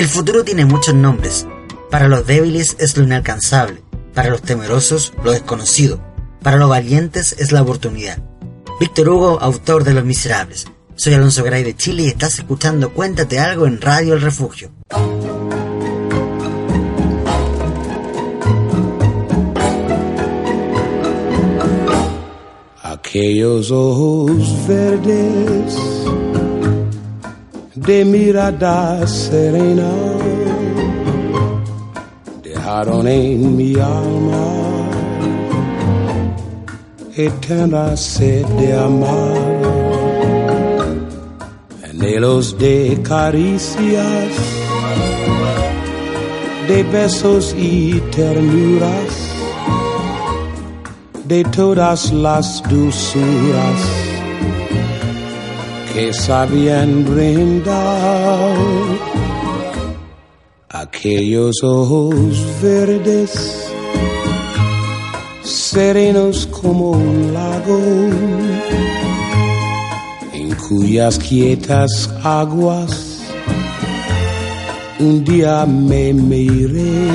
El futuro tiene muchos nombres. Para los débiles es lo inalcanzable, para los temerosos lo desconocido, para los valientes es la oportunidad. Víctor Hugo, autor de Los Miserables. Soy Alonso Gray de Chile y estás escuchando Cuéntate algo en Radio El Refugio. Aquellos ojos verdes de mirada serena dejaron en mi alma eterna sed de amar, anhelos de caricias, de besos y ternuras, de todas las dulzuras que sabían brindar aquellos ojos verdes, serenos como un lago, en cuyas quietas aguas un día me miré.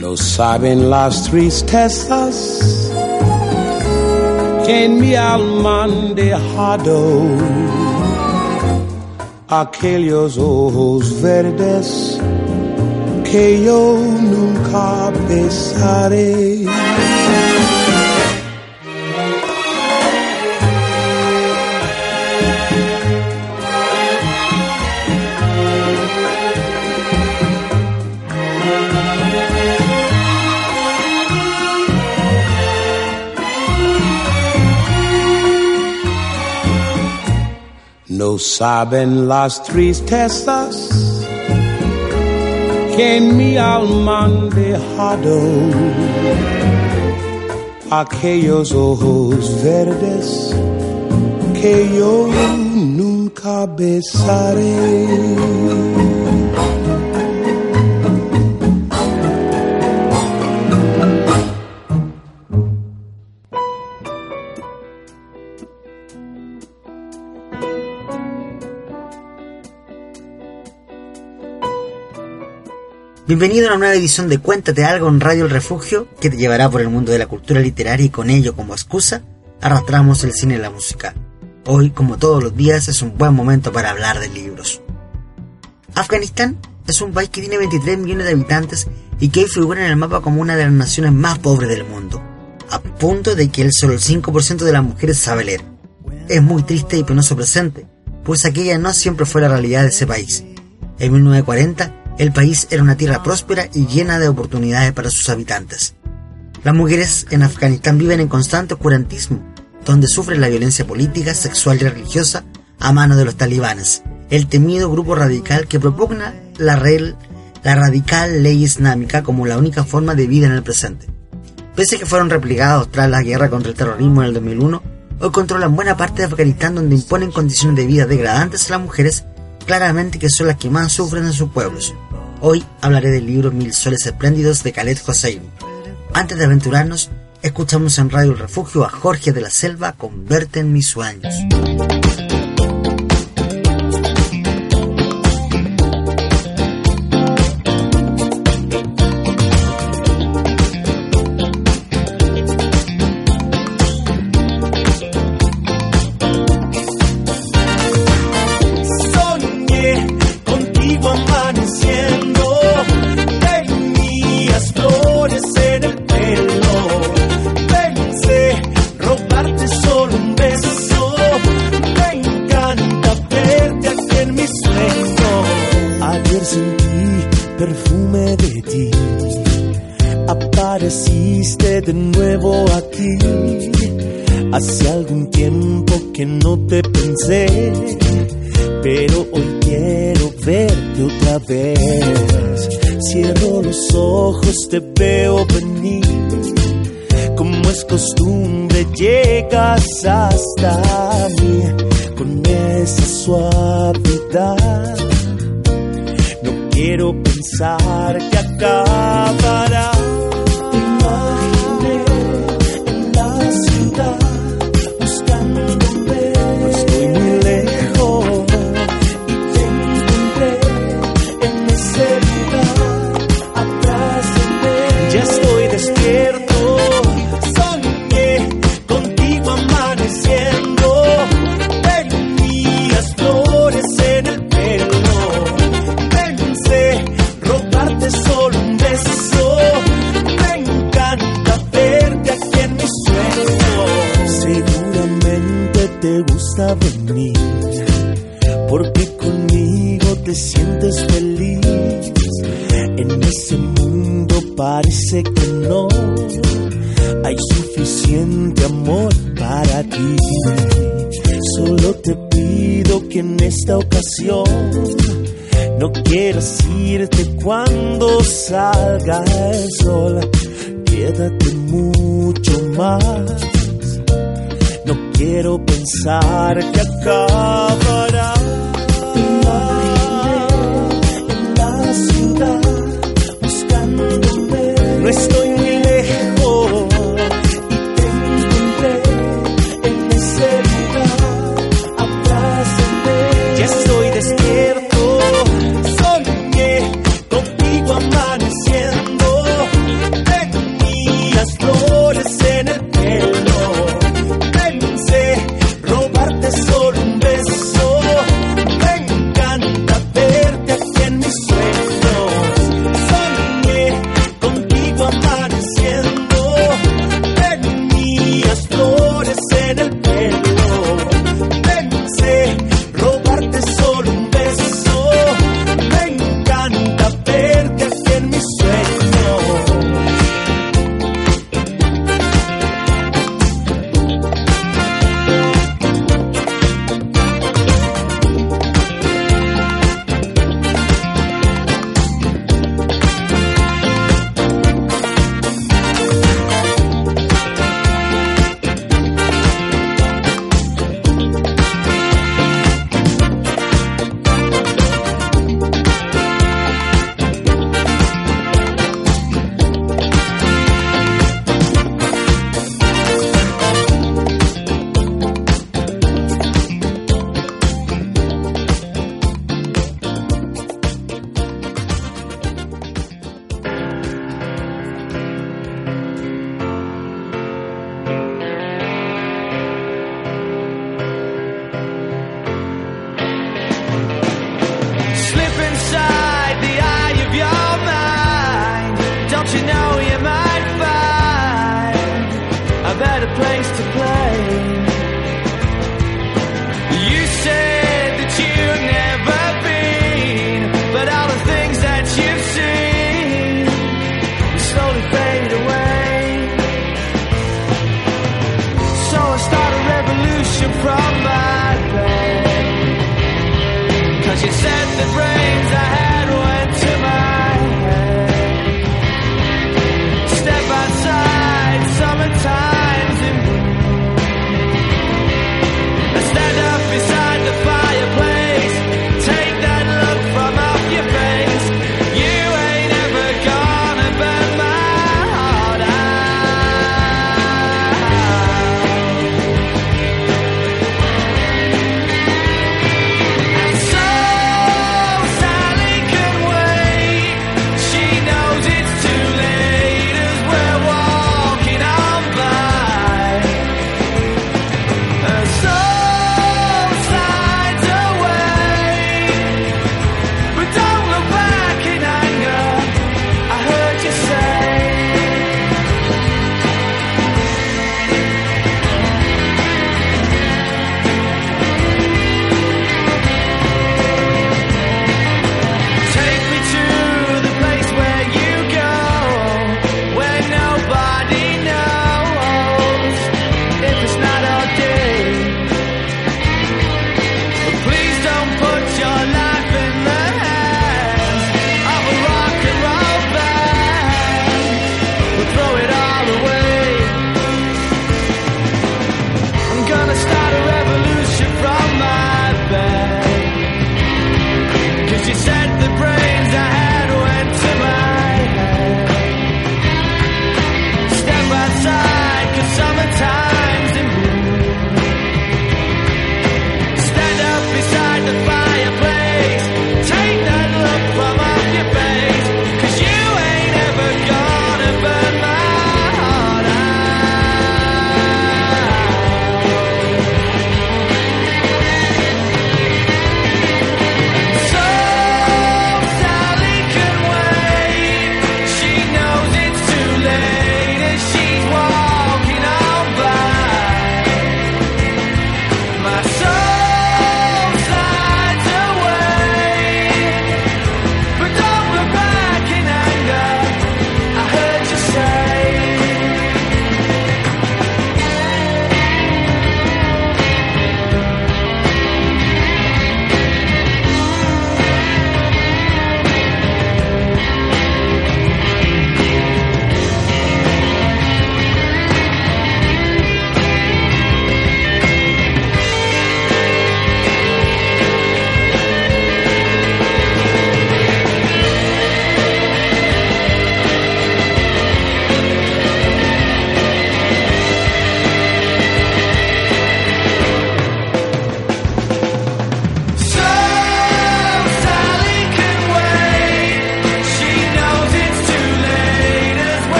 No saben las tristezas en mi alma han dejado aquellos ojos verdes que yo nunca besaré. No saben las tristezas que mi alma han dejado aquellos ojos verdes que yo nunca besaré. Bienvenido a una nueva edición de Cuéntate algo en Radio El Refugio que te llevará por el mundo de la cultura literaria y con ello como excusa arrastramos el cine y la música. Hoy, como todos los días, es un buen momento para hablar de libros. Afganistán es un país que tiene 23 millones de habitantes y que hoy figura en el mapa como una de las naciones más pobres del mundo, a punto de que el solo el 5% de las mujeres sabe leer. Es muy triste y penoso presente, pues aquella no siempre fue la realidad de ese país. En 1940, el país era una tierra próspera y llena de oportunidades para sus habitantes. Las mujeres en Afganistán viven en constante oscurantismo, donde sufren la violencia política, sexual y religiosa a mano de los talibanes, el temido grupo radical que propugna la, radical ley islámica como la única forma de vida en el presente. Pese a que fueron replegados tras la guerra contra el terrorismo en el 2001, hoy controlan buena parte de Afganistán donde imponen condiciones de vida degradantes a las mujeres, claramente que son las que más sufren en sus pueblos. Hoy hablaré del libro Mil Soles Espléndidos de Khaled Hossein. Antes de aventurarnos, escuchamos en Radio El Refugio a Jorge de la Selva con Verte en mis sueños. De nuevo aquí. Hace algún tiempo que no te pensé, pero hoy quiero verte otra vez. Cierro los ojos, te veo venir. Como es costumbre, llegas hasta mí con esa suavidad. Pensar que acabará. cae el sol, quédate mucho más. No quiero pensar que acaba.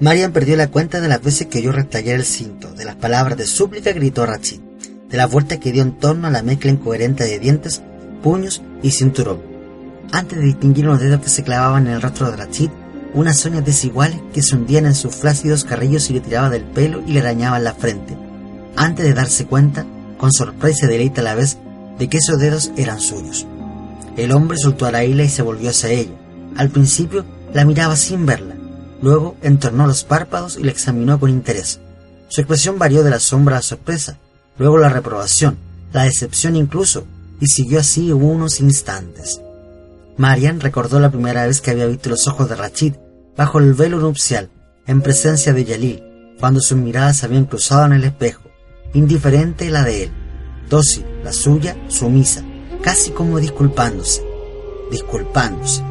Marian perdió la cuenta de las veces que oyó restallar el cinto, de las palabras de súplica gritó Rachid, de la vuelta que dio en torno a la mezcla incoherente de dientes, puños y cinturón. Antes de distinguir los dedos que se clavaban en el rostro de Rachid, unas uñas desiguales que se hundían en sus flácidos carrillos y le tiraban del pelo y le arañaban la frente. Antes de darse cuenta, con sorpresa y deleite a la vez, de que esos dedos eran suyos. El hombre soltó a la isla y se volvió hacia ella. Al principio la miraba sin verla, Luego entornó los párpados y la examinó con interés. Su expresión varió de la sombra a la sorpresa, luego la reprobación, la decepción incluso, y siguió así unos instantes. Marian recordó la primera vez que había visto los ojos de Rachid bajo el velo nupcial, en presencia de Yalil, cuando sus miradas se habían cruzado en el espejo, indiferente la de él, dócil, la suya, sumisa, casi como disculpándose, disculpándose.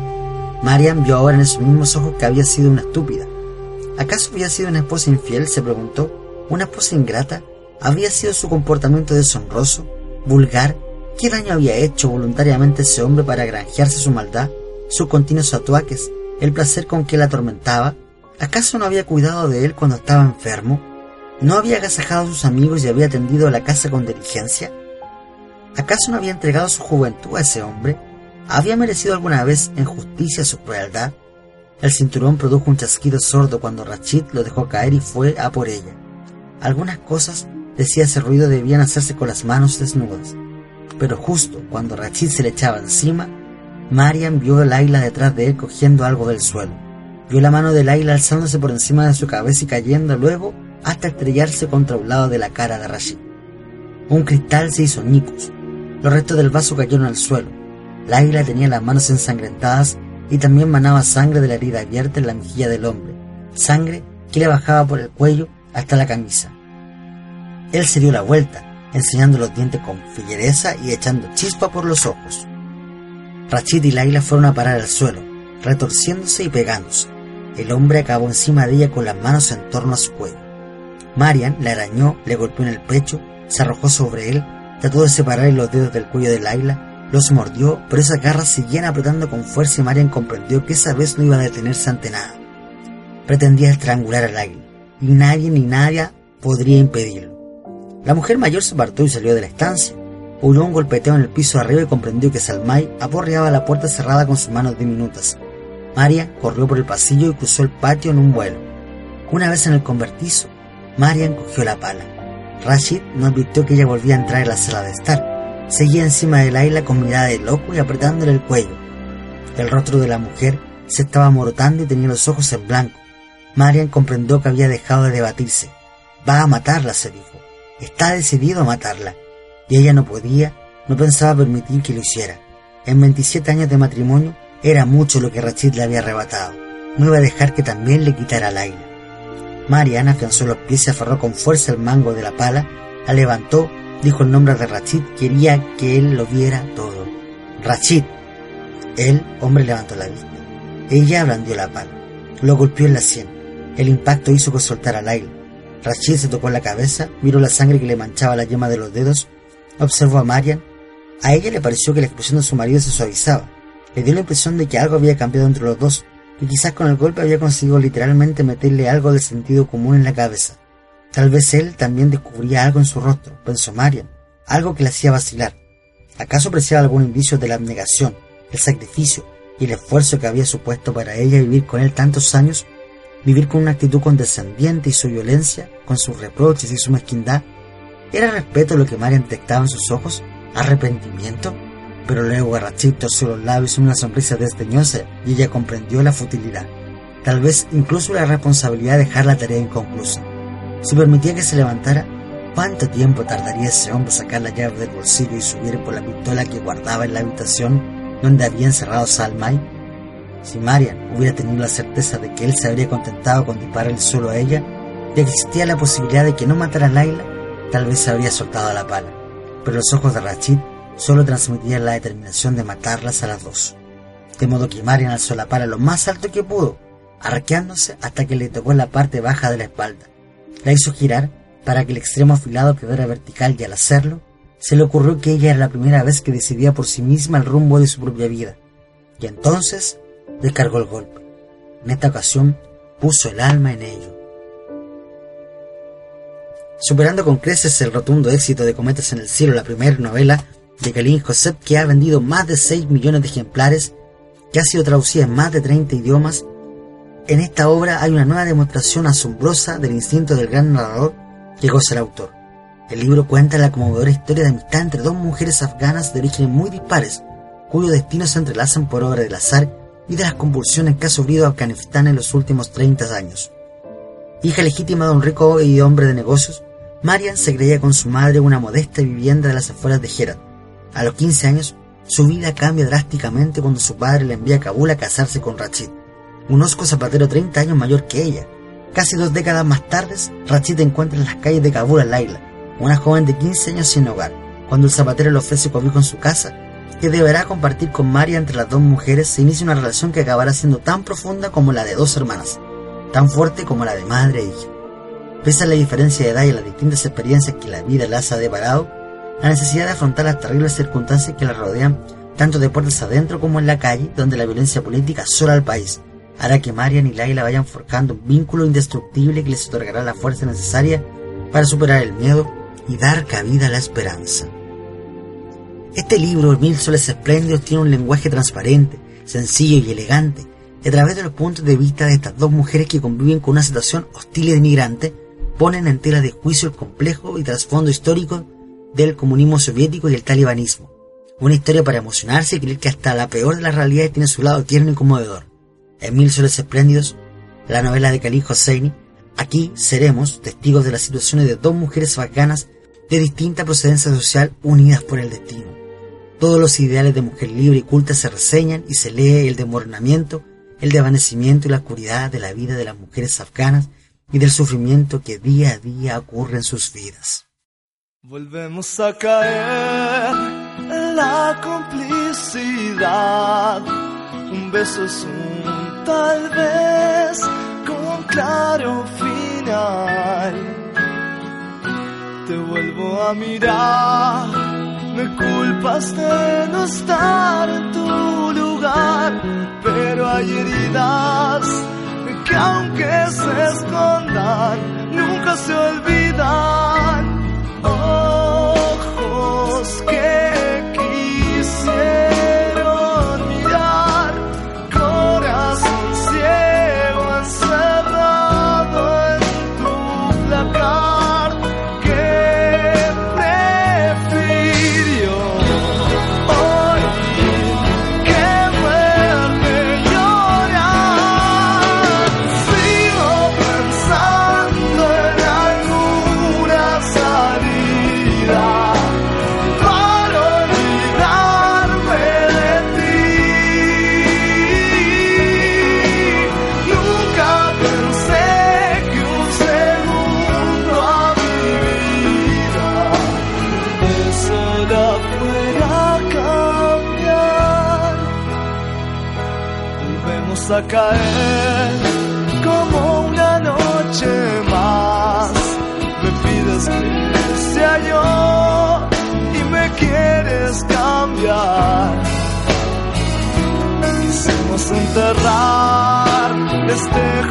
Marian vio ahora en esos mismos ojos que había sido una estúpida. ¿Acaso había sido una esposa infiel? se preguntó. ¿Una esposa ingrata? ¿Había sido su comportamiento deshonroso? ¿Vulgar? ¿Qué daño había hecho voluntariamente ese hombre para granjearse su maldad, sus continuos atuaques, el placer con que la atormentaba? ¿Acaso no había cuidado de él cuando estaba enfermo? ¿No había agasajado a sus amigos y había atendido a la casa con diligencia? ¿Acaso no había entregado su juventud a ese hombre? ¿Había merecido alguna vez en justicia su crueldad? El cinturón produjo un chasquido sordo cuando Rachid lo dejó caer y fue a por ella. Algunas cosas, decía ese ruido, debían hacerse con las manos desnudas. Pero justo cuando Rachid se le echaba encima, Marian vio a Laila detrás de él cogiendo algo del suelo. Vio la mano de Laila alzándose por encima de su cabeza y cayendo luego hasta estrellarse contra un lado de la cara de Rachid. Un cristal se hizo ñicos. Los restos del vaso cayeron al suelo. Laila tenía las manos ensangrentadas y también manaba sangre de la herida abierta en la mejilla del hombre, sangre que le bajaba por el cuello hasta la camisa. Él se dio la vuelta, enseñando los dientes con fiereza y echando chispa por los ojos. Rachid y Laila fueron a parar al suelo, retorciéndose y pegándose. El hombre acabó encima de ella con las manos en torno a su cuello. Marian le arañó, le golpeó en el pecho, se arrojó sobre él, trató de separar los dedos del cuello de Laila los mordió, pero esas garras seguían apretando con fuerza y Marian comprendió que esa vez no iba a detenerse ante nada. Pretendía estrangular al águila, y nadie ni nadie podría impedirlo. La mujer mayor se apartó y salió de la estancia. Oyó un golpeteo en el piso arriba y comprendió que Salmay aporreaba la puerta cerrada con sus manos diminutas. Marian corrió por el pasillo y cruzó el patio en un vuelo. Una vez en el convertizo, Marian cogió la pala. Rashid no advirtió que ella volvía a entrar en la sala de estar Seguía encima de Laila con mirada de loco y apretándole el cuello. El rostro de la mujer se estaba amorotando y tenía los ojos en blanco. Marian comprendió que había dejado de debatirse. Va a matarla, se dijo. Está decidido a matarla. Y ella no podía, no pensaba permitir que lo hiciera. En 27 años de matrimonio era mucho lo que Rachid le había arrebatado. No iba a dejar que también le quitara a Laila. Marian afianzó los pies y aferró con fuerza el mango de la pala, la levantó Dijo el nombre de Rachid, quería que él lo viera todo. Rachid. El hombre levantó la vista. Ella blandió la pala. Lo golpeó en la sien. El impacto hizo que soltara al aire. Rachid se tocó la cabeza, miró la sangre que le manchaba la yema de los dedos, observó a Marian. A ella le pareció que la expresión de su marido se suavizaba. Le dio la impresión de que algo había cambiado entre los dos, y quizás con el golpe había conseguido literalmente meterle algo de sentido común en la cabeza. Tal vez él también descubría algo en su rostro, pensó Marian, algo que le hacía vacilar. ¿Acaso apreciaba algún indicio de la abnegación, el sacrificio y el esfuerzo que había supuesto para ella vivir con él tantos años? Vivir con una actitud condescendiente y su violencia, con sus reproches y su mezquindad. ¿Era respeto lo que Marian detectaba en sus ojos? ¿Arrepentimiento? Pero luego Garrachit torció los labios en una sonrisa desdeñosa y ella comprendió la futilidad. Tal vez incluso la responsabilidad de dejar la tarea inconclusa. Si permitía que se levantara, ¿cuánto tiempo tardaría ese hombre sacar la llave del bolsillo y subir por la pistola que guardaba en la habitación donde había encerrado a Salmay? Si Marian hubiera tenido la certeza de que él se habría contentado con dispararle solo a ella, y existía la posibilidad de que no matara a Laila, tal vez habría soltado la pala. Pero los ojos de Rachid solo transmitían la determinación de matarlas a las dos. De modo que Marian alzó la pala lo más alto que pudo, arqueándose hasta que le tocó la parte baja de la espalda la hizo girar para que el extremo afilado quedara vertical y al hacerlo, se le ocurrió que ella era la primera vez que decidía por sí misma el rumbo de su propia vida. Y entonces descargó el golpe. En esta ocasión puso el alma en ello. Superando con creces el rotundo éxito de Cometas en el Cielo, la primera novela de Kalin Josep que ha vendido más de 6 millones de ejemplares, que ha sido traducida en más de 30 idiomas, en esta obra hay una nueva demostración asombrosa del instinto del gran narrador que goza el autor. El libro cuenta la conmovedora historia de amistad entre dos mujeres afganas de orígenes muy dispares, cuyos destinos se entrelazan por obra del azar y de las convulsiones que ha sufrido Afganistán en los últimos 30 años. Hija legítima de un rico y hombre de negocios, Marian se creía con su madre una modesta vivienda de las afueras de Herat. A los 15 años, su vida cambia drásticamente cuando su padre le envía a Kabul a casarse con Rachid, un osco zapatero 30 años mayor que ella. Casi dos décadas más tarde, Rachid encuentra en las calles de Kabul a Laila, una joven de 15 años sin hogar, cuando el zapatero le ofrece cobijo en su casa, que deberá compartir con María entre las dos mujeres, se inicia una relación que acabará siendo tan profunda como la de dos hermanas, tan fuerte como la de madre e hija. Pese a la diferencia de edad y las distintas experiencias que la vida las ha deparado, la necesidad de afrontar las terribles circunstancias que la rodean, tanto de puertas adentro como en la calle, donde la violencia política asola al país, hará que Marian y Laila vayan forjando un vínculo indestructible que les otorgará la fuerza necesaria para superar el miedo y dar cabida a la esperanza. Este libro, Mil Soles Espléndidos, tiene un lenguaje transparente, sencillo y elegante, y a través de los puntos de vista de estas dos mujeres que conviven con una situación hostil y denigrante, ponen en tela de juicio el complejo y trasfondo histórico del comunismo soviético y el talibanismo. Una historia para emocionarse y creer que hasta la peor de las realidades tiene su lado tierno y conmovedor. En Mil Soles Espléndidos, la novela de Khalil Hosseini, aquí seremos testigos de las situaciones de dos mujeres afganas de distinta procedencia social unidas por el destino. Todos los ideales de mujer libre y culta se reseñan y se lee el desmoronamiento, el desvanecimiento y la oscuridad de la vida de las mujeres afganas y del sufrimiento que día a día ocurre en sus vidas. Volvemos a caer en la complicidad. Un beso es un tal vez con claro final. Te vuelvo a mirar, me culpas de no estar en tu lugar, pero hay heridas Quisimos enterrar este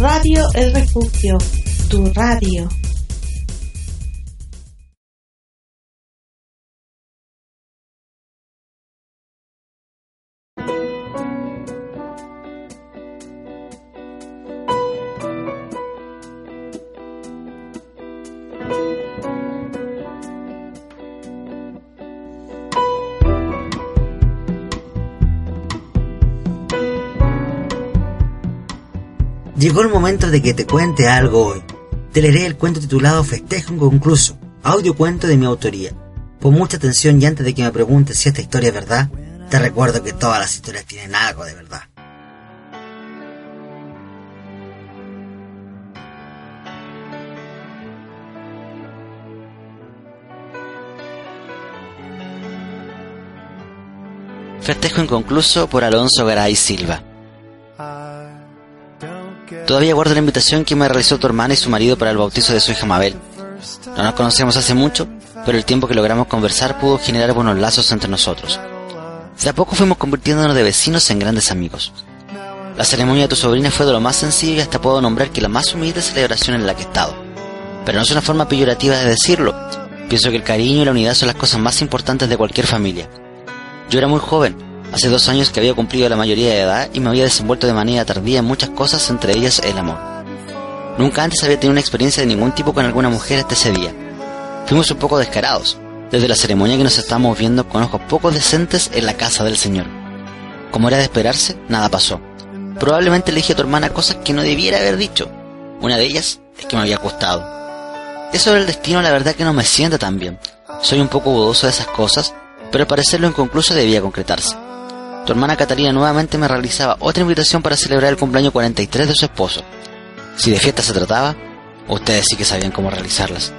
Radio El Refugio, tu radio. Llegó el momento de que te cuente algo hoy. Te leeré el cuento titulado Festejo inconcluso, audio cuento de mi autoría. Pon mucha atención y antes de que me preguntes si esta historia es verdad, te recuerdo que todas las historias tienen algo de verdad. Festejo inconcluso por Alonso Garay Silva. Todavía guardo la invitación que me realizó tu hermana y su marido para el bautizo de su hija Mabel. No nos conocemos hace mucho, pero el tiempo que logramos conversar pudo generar buenos lazos entre nosotros. De a poco fuimos convirtiéndonos de vecinos en grandes amigos. La ceremonia de tu sobrina fue de lo más sencillo y hasta puedo nombrar que la más humilde celebración en la que he estado. Pero no es una forma peyorativa de decirlo. Pienso que el cariño y la unidad son las cosas más importantes de cualquier familia. Yo era muy joven, hace dos años que había cumplido la mayoría de edad y me había desenvuelto de manera tardía en muchas cosas, entre ellas el amor. Nunca antes había tenido una experiencia de ningún tipo con alguna mujer hasta ese día. Fuimos un poco descarados, desde la ceremonia que nos estábamos viendo con ojos poco decentes en la casa del Señor. Como era de esperarse, nada pasó. Probablemente le dije a tu hermana cosas que no debiera haber dicho. Una de ellas es que me había acostado. Eso del destino la verdad que no me sienta tan bien. Soy un poco dudoso de esas cosas, pero al parecer inconcluso debía concretarse. Tu hermana Catalina nuevamente me realizaba otra invitación para celebrar el cumpleaños 43 de su esposo. Si de fiesta se trataba, ustedes sí que sabían cómo realizarlas.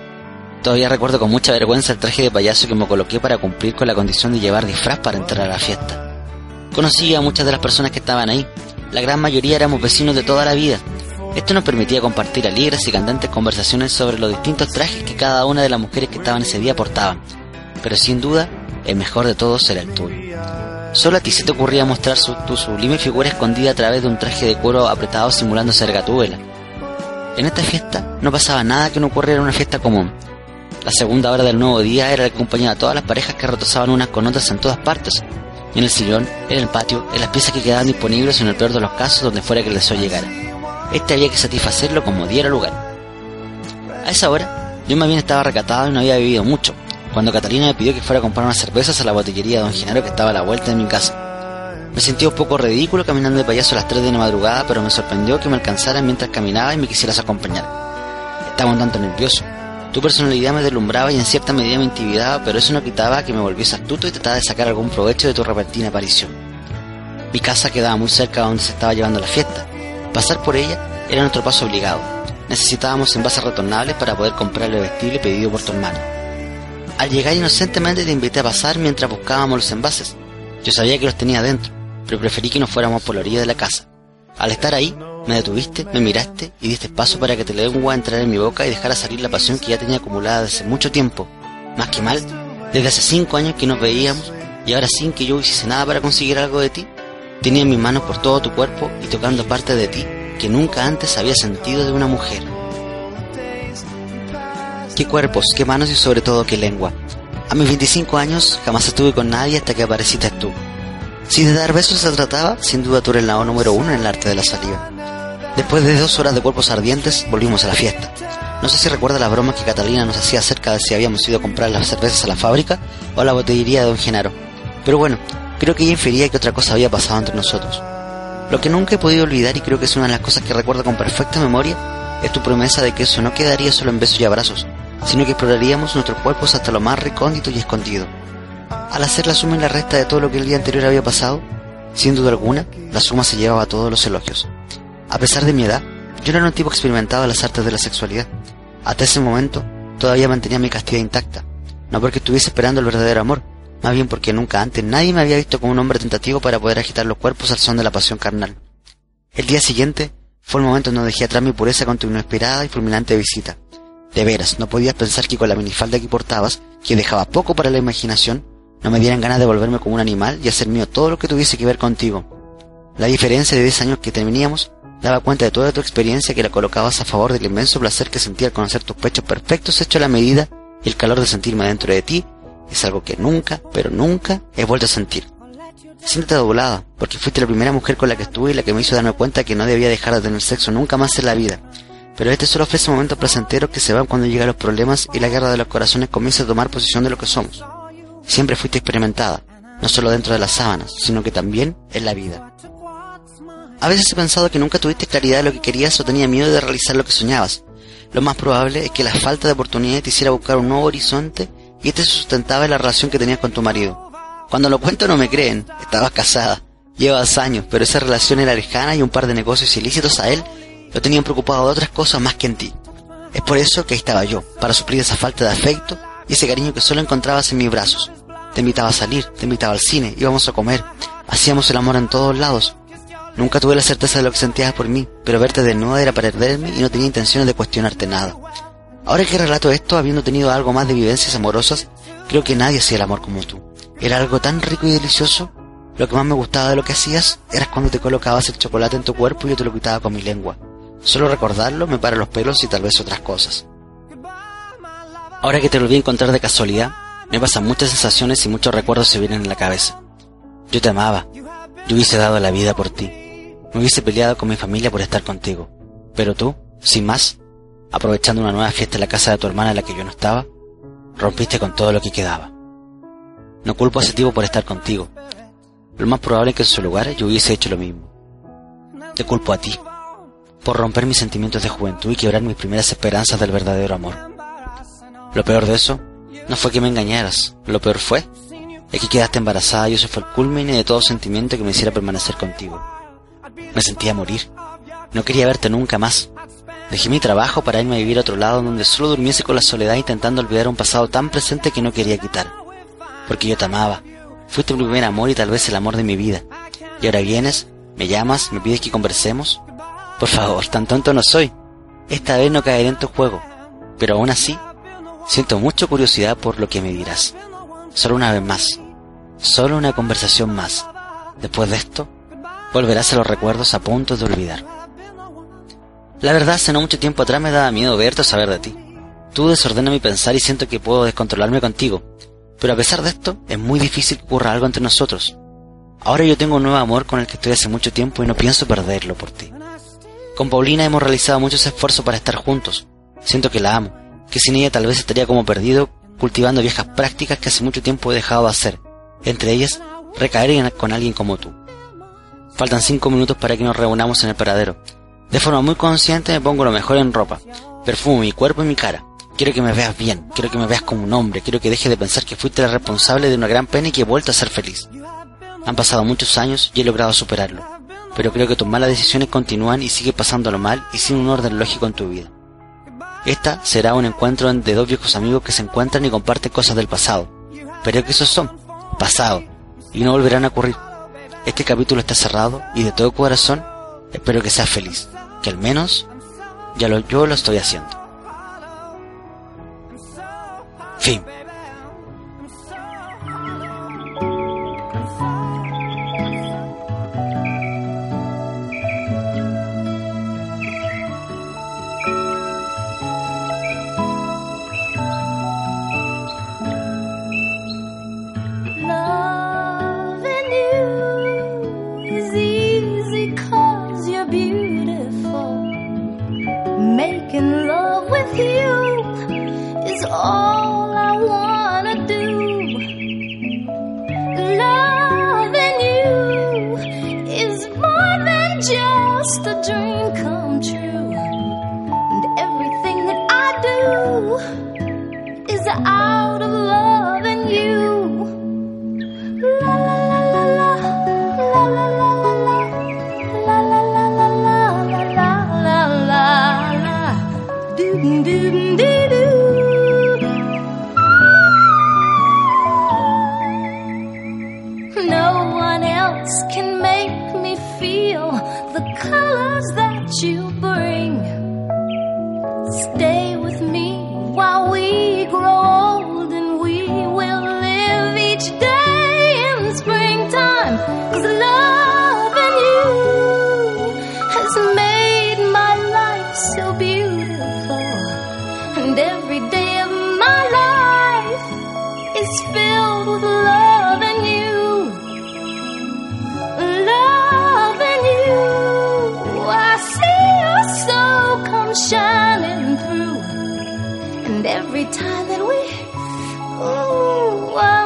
Todavía recuerdo con mucha vergüenza el traje de payaso que me coloqué para cumplir con la condición de llevar disfraz para entrar a la fiesta. Conocí a muchas de las personas que estaban ahí. La gran mayoría éramos vecinos de toda la vida. Esto nos permitía compartir alegres y cantantes conversaciones sobre los distintos trajes que cada una de las mujeres que estaban ese día portaban. Pero sin duda, el mejor de todos era el tuyo. Solo a ti se te ocurría mostrar su, tu sublime figura escondida a través de un traje de cuero apretado simulando ser gatúbela. En esta fiesta no pasaba nada que no ocurriera en una fiesta común. La segunda hora del nuevo día era la que acompañaba a todas las parejas que retozaban unas con otras en todas partes. En el sillón, en el patio, en las piezas que quedaban disponibles en el peor de los casos donde fuera que el deseo llegara. Este había que satisfacerlo como diera lugar. A esa hora, yo más bien estaba recatado y no había bebido mucho, cuando Catalina me pidió que fuera a comprar unas cervezas a la botillería de Don Genaro que estaba a la vuelta de mi casa. Me sentí un poco ridículo caminando de payaso a las 3 de la madrugada, pero me sorprendió que me alcanzaran mientras caminaba y me quisieras acompañar. Estaba un tanto nervioso. Tu personalidad me deslumbraba y en cierta medida me intimidaba, pero eso no quitaba que me volviese astuto y trataba de sacar algún provecho de tu repentina aparición. Mi casa quedaba muy cerca de donde se estaba llevando la fiesta. Pasar por ella era nuestro paso obligado. Necesitábamos envases retornables para poder comprar el vestible pedido por tu hermano. Al llegar inocentemente te invité a pasar mientras buscábamos los envases. Yo sabía que los tenía dentro, pero preferí que nos fuéramos por la orilla de la casa. Al estar ahí, me detuviste, me miraste y diste paso para que te lengua entrar en mi boca y dejara salir la pasión que ya tenía acumulada desde mucho tiempo. Más que mal, desde hace cinco años que nos veíamos y ahora sin que yo hiciese nada para conseguir algo de ti, tenía mis manos por todo tu cuerpo y tocando parte de ti que nunca antes había sentido de una mujer. Qué cuerpos, qué manos y sobre todo qué lengua. A mis 25 años jamás estuve con nadie hasta que apareciste tú. Si de dar besos se trataba, sin duda tú eres la número uno en el arte de la saliva. Después de dos horas de cuerpos ardientes, volvimos a la fiesta. No sé si recuerda las bromas que Catalina nos hacía acerca de si habíamos ido a comprar las cervezas a la fábrica o a la botillería de Don Genaro. Pero bueno, creo que ella infería que otra cosa había pasado entre nosotros. Lo que nunca he podido olvidar y creo que es una de las cosas que recuerdo con perfecta memoria es tu promesa de que eso no quedaría solo en besos y abrazos, sino que exploraríamos nuestros cuerpos hasta lo más recóndito y escondido. Al hacer la suma y la resta de todo lo que el día anterior había pasado, sin duda alguna, la suma se llevaba todos los elogios. A pesar de mi edad, yo era un tipo experimentado en las artes de la sexualidad. Hasta ese momento, todavía mantenía mi castidad intacta. No porque estuviese esperando el verdadero amor, más bien porque nunca antes nadie me había visto como un hombre tentativo para poder agitar los cuerpos al son de la pasión carnal. El día siguiente fue el momento en donde dejé atrás mi pureza con tu inesperada y fulminante visita. De veras, no podías pensar que con la minifalda que portabas, que dejaba poco para la imaginación, no me dieran ganas de volverme como un animal y hacer mío todo lo que tuviese que ver contigo. La diferencia de 10 años que teníamos daba cuenta de toda tu experiencia que la colocabas a favor del inmenso placer que sentía al conocer tus pechos perfectos hechos a la medida y el calor de sentirme dentro de ti es algo que nunca, pero nunca he vuelto a sentir. Siéntate doblada, porque fuiste la primera mujer con la que estuve y la que me hizo darme cuenta que no debía dejar de tener sexo nunca más en la vida. Pero este solo ofrece momentos placenteros que se van cuando llegan los problemas y la guerra de los corazones comienza a tomar posición de lo que somos. Siempre fuiste experimentada, no solo dentro de las sábanas, sino que también en la vida. A veces he pensado que nunca tuviste claridad de lo que querías o tenía miedo de realizar lo que soñabas. Lo más probable es que la falta de oportunidad te hiciera buscar un nuevo horizonte y este se sustentaba en la relación que tenías con tu marido. Cuando lo cuento no me creen, estabas casada, llevas años, pero esa relación era lejana y un par de negocios ilícitos a él lo tenían preocupado de otras cosas más que en ti. Es por eso que ahí estaba yo, para suplir esa falta de afecto y ese cariño que solo encontrabas en mis brazos. Te invitaba a salir, te invitaba al cine, íbamos a comer, hacíamos el amor en todos lados. Nunca tuve la certeza de lo que sentías por mí, pero verte desnuda era para perderme y no tenía intenciones de cuestionarte nada. Ahora que relato esto, habiendo tenido algo más de vivencias amorosas, creo que nadie hacía el amor como tú. Era algo tan rico y delicioso. Lo que más me gustaba de lo que hacías era cuando te colocabas el chocolate en tu cuerpo y yo te lo quitaba con mi lengua. Solo recordarlo me para los pelos y tal vez otras cosas. Ahora que te volví a encontrar de casualidad, me pasan muchas sensaciones y muchos recuerdos se vienen en la cabeza. Yo te amaba. Yo hubiese dado la vida por ti. Me hubiese peleado con mi familia por estar contigo. Pero tú, sin más, aprovechando una nueva fiesta en la casa de tu hermana en la que yo no estaba, rompiste con todo lo que quedaba. No culpo a ese tipo por estar contigo. Lo más probable es que en su lugar yo hubiese hecho lo mismo. Te culpo a ti, por romper mis sentimientos de juventud y quebrar mis primeras esperanzas del verdadero amor. Lo peor de eso no fue que me engañaras, lo peor fue es que quedaste embarazada y eso fue el culmine de todo sentimiento que me hiciera permanecer contigo. Me sentía morir. No quería verte nunca más. Dejé mi trabajo para irme a vivir a otro lado donde solo durmiese con la soledad intentando olvidar un pasado tan presente que no quería quitar. Porque yo te amaba. Fuiste mi primer amor y tal vez el amor de mi vida. Y ahora vienes, me llamas, me pides que conversemos. Por favor, tan tonto no soy. Esta vez no caeré en tu juego. Pero aún así, siento mucha curiosidad por lo que me dirás. Solo una vez más. Solo una conversación más. Después de esto, volverás a los recuerdos a punto de olvidar. La verdad, hace no mucho tiempo atrás me daba miedo verte o saber de ti. Tú desordenas mi pensar y siento que puedo descontrolarme contigo. Pero a pesar de esto, es muy difícil que ocurra algo entre nosotros. Ahora yo tengo un nuevo amor con el que estoy hace mucho tiempo y no pienso perderlo por ti. Con Paulina hemos realizado muchos esfuerzos para estar juntos. Siento que la amo, que sin ella tal vez estaría como perdido cultivando viejas prácticas que hace mucho tiempo he dejado de hacer, entre ellas recaer con alguien como tú. Faltan cinco minutos para que nos reunamos en el paradero. De forma muy consciente me pongo lo mejor en ropa, perfumo mi cuerpo y mi cara. Quiero que me veas bien, quiero que me veas como un hombre, quiero que dejes de pensar que fuiste la responsable de una gran pena y que he vuelto a ser feliz. Han pasado muchos años y he logrado superarlo, pero creo que tus malas decisiones continúan y sigue pasándolo mal y sin un orden lógico en tu vida. Esta será un encuentro de dos viejos amigos que se encuentran y comparten cosas del pasado, pero que esos son pasado y no volverán a ocurrir. Este capítulo está cerrado y de todo corazón espero que seas feliz, que al menos ya yo lo estoy haciendo. Fin. And every time that we, ooh,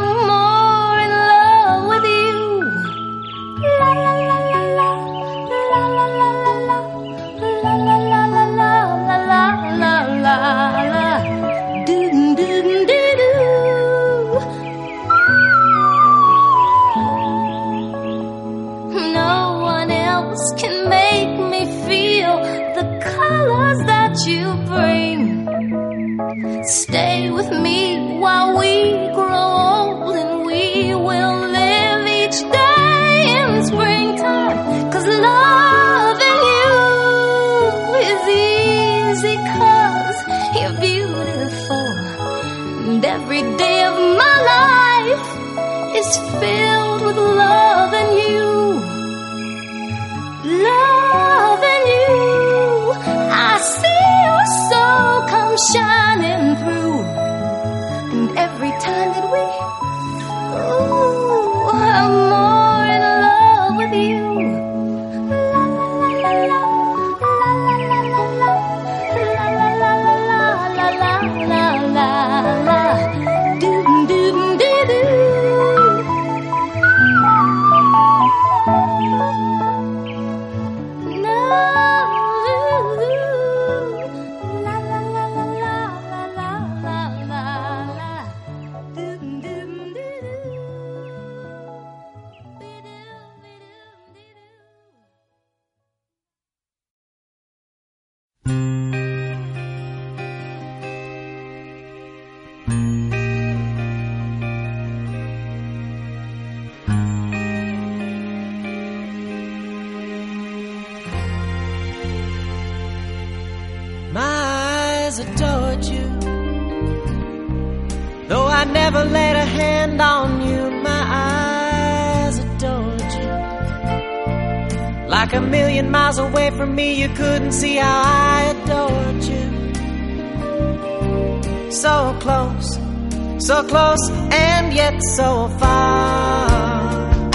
Like a million miles away from me, you couldn't see how I adored you. So close, so close, and yet so far.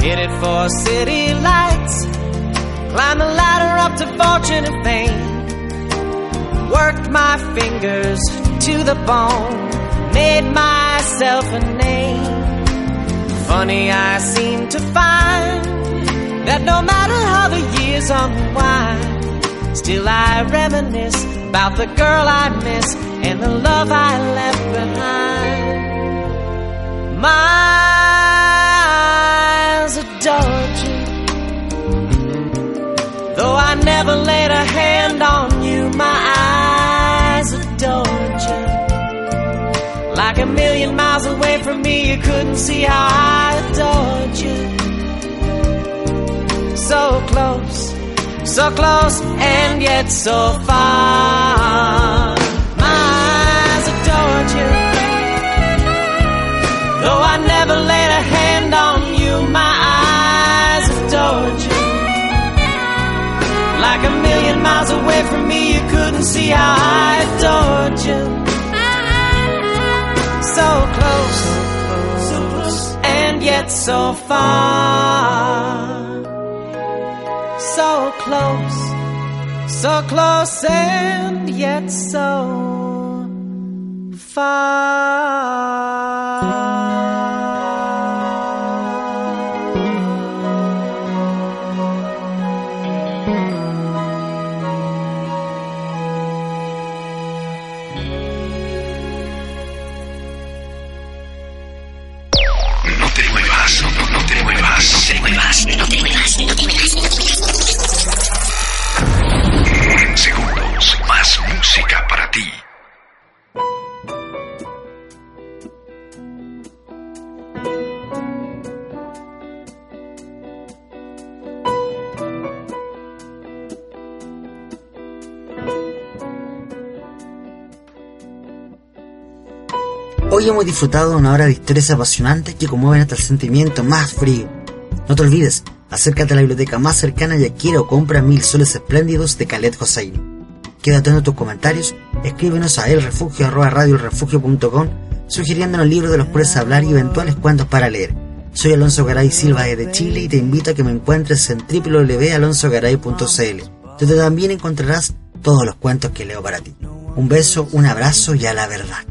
Hit it for city lights. Climb the ladder up to fortune and fame. Worked my fingers to the bone. Made myself a name. Funny, I seem to find that no matter how the years unwind, still I reminisce about the girl I miss and the love I left behind. My eyes adored you. Though I never laid a hand on you, my eyes adored you. Like a million miles away from me, you couldn't see how I adored you. So close, so close, and yet so far. My eyes adored you. Though I never laid a hand on you, my eyes adored you. Like a million miles away from me, you couldn't see how I adored you. So close, so close, and yet so far. So close, so close, and yet so far. Hoy hemos disfrutado de una hora de historias apasionantes que conmueven hasta el sentimiento más frío. No te olvides, acércate a la biblioteca más cercana y adquiere o compra mil soles espléndidos de Khaled Hosseini. Queda atento a tus comentarios, escríbenos a elrefugio.com sugiriéndonos libros de los cuales hablar y eventuales cuentos para leer. Soy Alonso Garay Silva desde Chile y te invito a que me encuentres en www.alonsogaray.cl donde también encontrarás todos los cuentos que leo para ti. Un beso, un abrazo y a la verdad.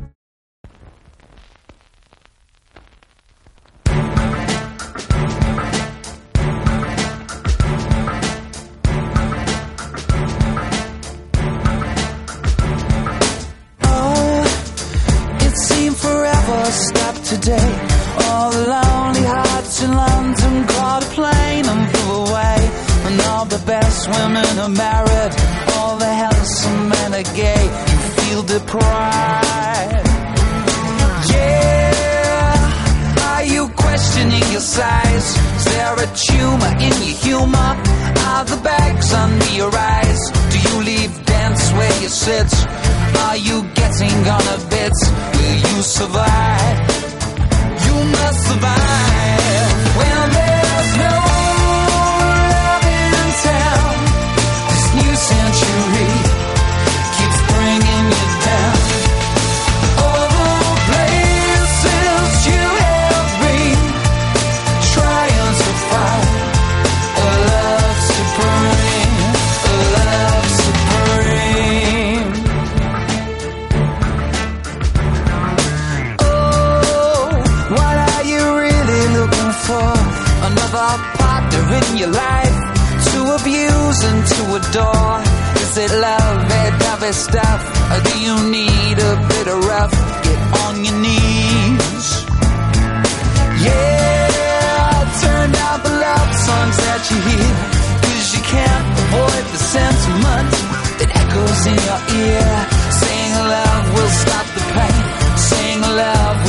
Forever stopped today. All the lonely hearts in London caught a plane and flew away. And all the best women are married. All the handsome men are gay. You feel deprived. Yeah. Are you questioning your size? Is there a tumor in your humor? Are the bags under your eyes? Do you leave dance where you sit? Are you getting on a bit? Will you survive? You must survive another partner in your life to abuse and to adore. Is it love, dovey stuff, or do you need a bit of rough? Get on your knees. Yeah, turn down the love songs that you hear, cause you can't avoid the sentiment that echoes in your ear. Saying love will stop the pain, saying love